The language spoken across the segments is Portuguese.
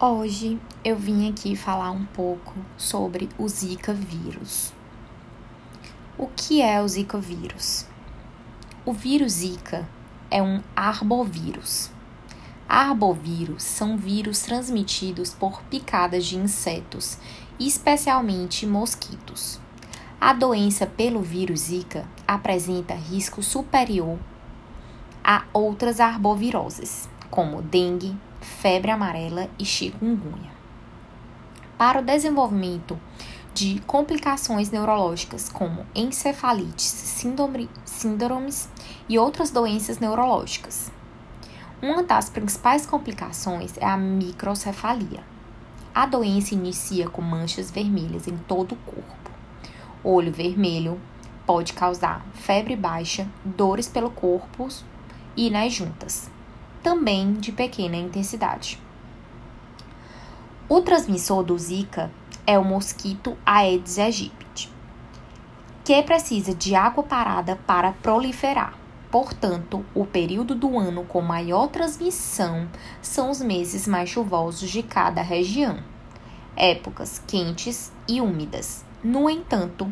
Hoje eu vim aqui falar um pouco sobre o Zika vírus. O que é o Zika vírus? O vírus Zika é um arbovírus. Arbovírus são vírus transmitidos por picadas de insetos, especialmente mosquitos. A doença pelo vírus Zika apresenta risco superior a outras arboviroses, como dengue, febre amarela e chikungunya. Para o desenvolvimento de complicações neurológicas como encefalites, síndrome, síndromes e outras doenças neurológicas. Uma das principais complicações é a microcefalia. A doença inicia com manchas vermelhas em todo o corpo. Olho vermelho pode causar febre baixa, dores pelo corpo e nas juntas também de pequena intensidade. O transmissor do Zika é o mosquito Aedes aegypti, que precisa de água parada para proliferar. Portanto, o período do ano com maior transmissão são os meses mais chuvosos de cada região, épocas quentes e úmidas. No entanto,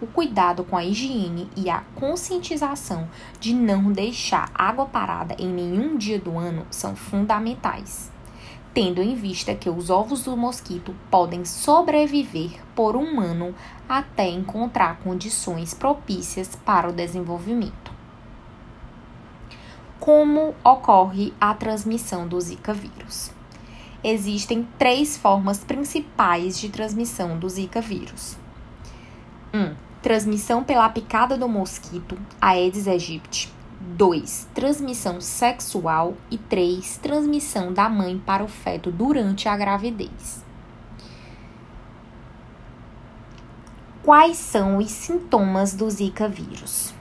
o cuidado com a higiene e a conscientização de não deixar água parada em nenhum dia do ano são fundamentais, tendo em vista que os ovos do mosquito podem sobreviver por um ano até encontrar condições propícias para o desenvolvimento. Como ocorre a transmissão do Zika vírus? Existem três formas principais de transmissão do Zika vírus. 1. Um, transmissão pela picada do mosquito Aedes aegypti. 2. Transmissão sexual. E 3. Transmissão da mãe para o feto durante a gravidez. Quais são os sintomas do Zika vírus?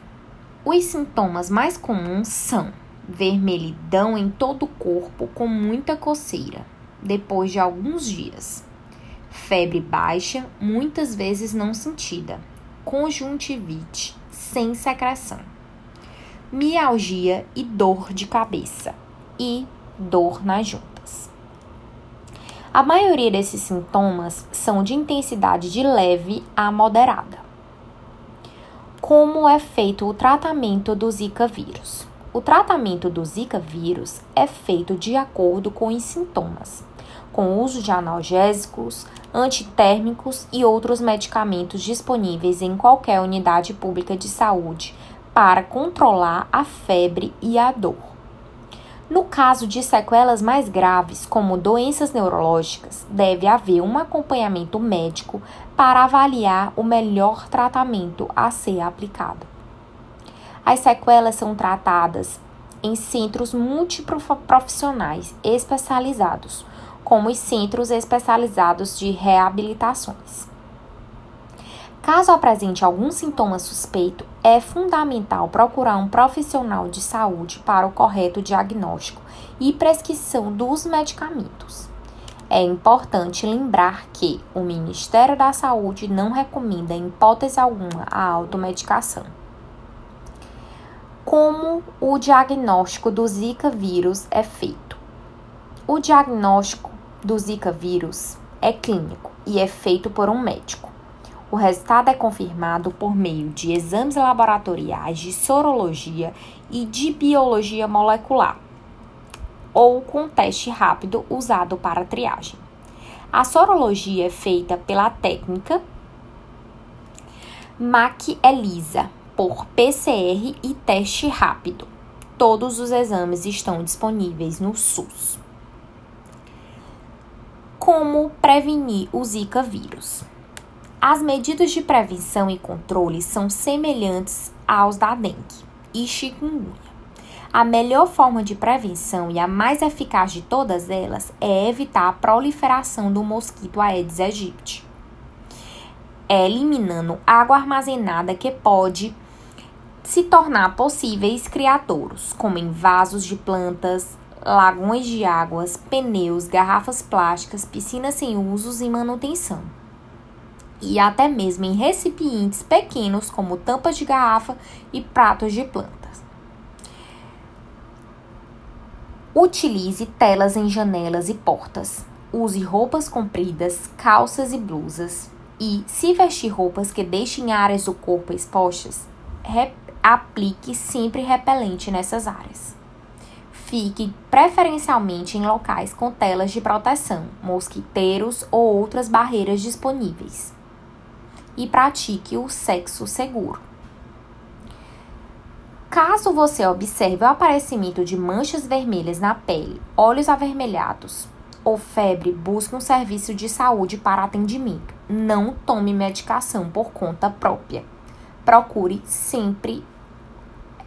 Os sintomas mais comuns são vermelhidão em todo o corpo com muita coceira, depois de alguns dias, febre baixa, muitas vezes não sentida, conjuntivite sem secreção, mialgia e dor de cabeça e dor nas juntas. A maioria desses sintomas são de intensidade de leve a moderada. Como é feito o tratamento do Zika vírus? O tratamento do Zika vírus é feito de acordo com os sintomas, com o uso de analgésicos, antitérmicos e outros medicamentos disponíveis em qualquer unidade pública de saúde para controlar a febre e a dor. No caso de sequelas mais graves, como doenças neurológicas, deve haver um acompanhamento médico para avaliar o melhor tratamento a ser aplicado. As sequelas são tratadas em centros multiprofissionais especializados, como os centros especializados de reabilitações. Caso apresente algum sintoma suspeito, é fundamental procurar um profissional de saúde para o correto diagnóstico e prescrição dos medicamentos. É importante lembrar que o Ministério da Saúde não recomenda, em hipótese alguma, a automedicação. Como o diagnóstico do Zika vírus é feito? O diagnóstico do Zika vírus é clínico e é feito por um médico. O resultado é confirmado por meio de exames laboratoriais de sorologia e de biologia molecular, ou com teste rápido usado para triagem. A sorologia é feita pela técnica MAC-ELISA por PCR e teste rápido. Todos os exames estão disponíveis no SUS. Como prevenir o Zika vírus? As medidas de prevenção e controle são semelhantes aos da dengue e chikungunya. A melhor forma de prevenção e a mais eficaz de todas elas é evitar a proliferação do mosquito Aedes aegypti, eliminando água armazenada que pode se tornar possíveis criadouros, como em vasos de plantas, lagões de águas, pneus, garrafas plásticas, piscinas sem usos e manutenção. E até mesmo em recipientes pequenos, como tampas de garrafa e pratos de plantas. Utilize telas em janelas e portas. Use roupas compridas, calças e blusas. E, se vestir roupas que deixem áreas do corpo expostas, aplique sempre repelente nessas áreas. Fique preferencialmente em locais com telas de proteção, mosquiteiros ou outras barreiras disponíveis. E pratique o sexo seguro. Caso você observe o aparecimento de manchas vermelhas na pele, olhos avermelhados ou febre, busque um serviço de saúde para atendimento. Não tome medicação por conta própria. Procure sempre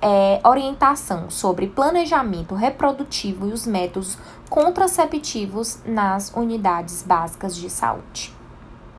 é, orientação sobre planejamento reprodutivo e os métodos contraceptivos nas unidades básicas de saúde.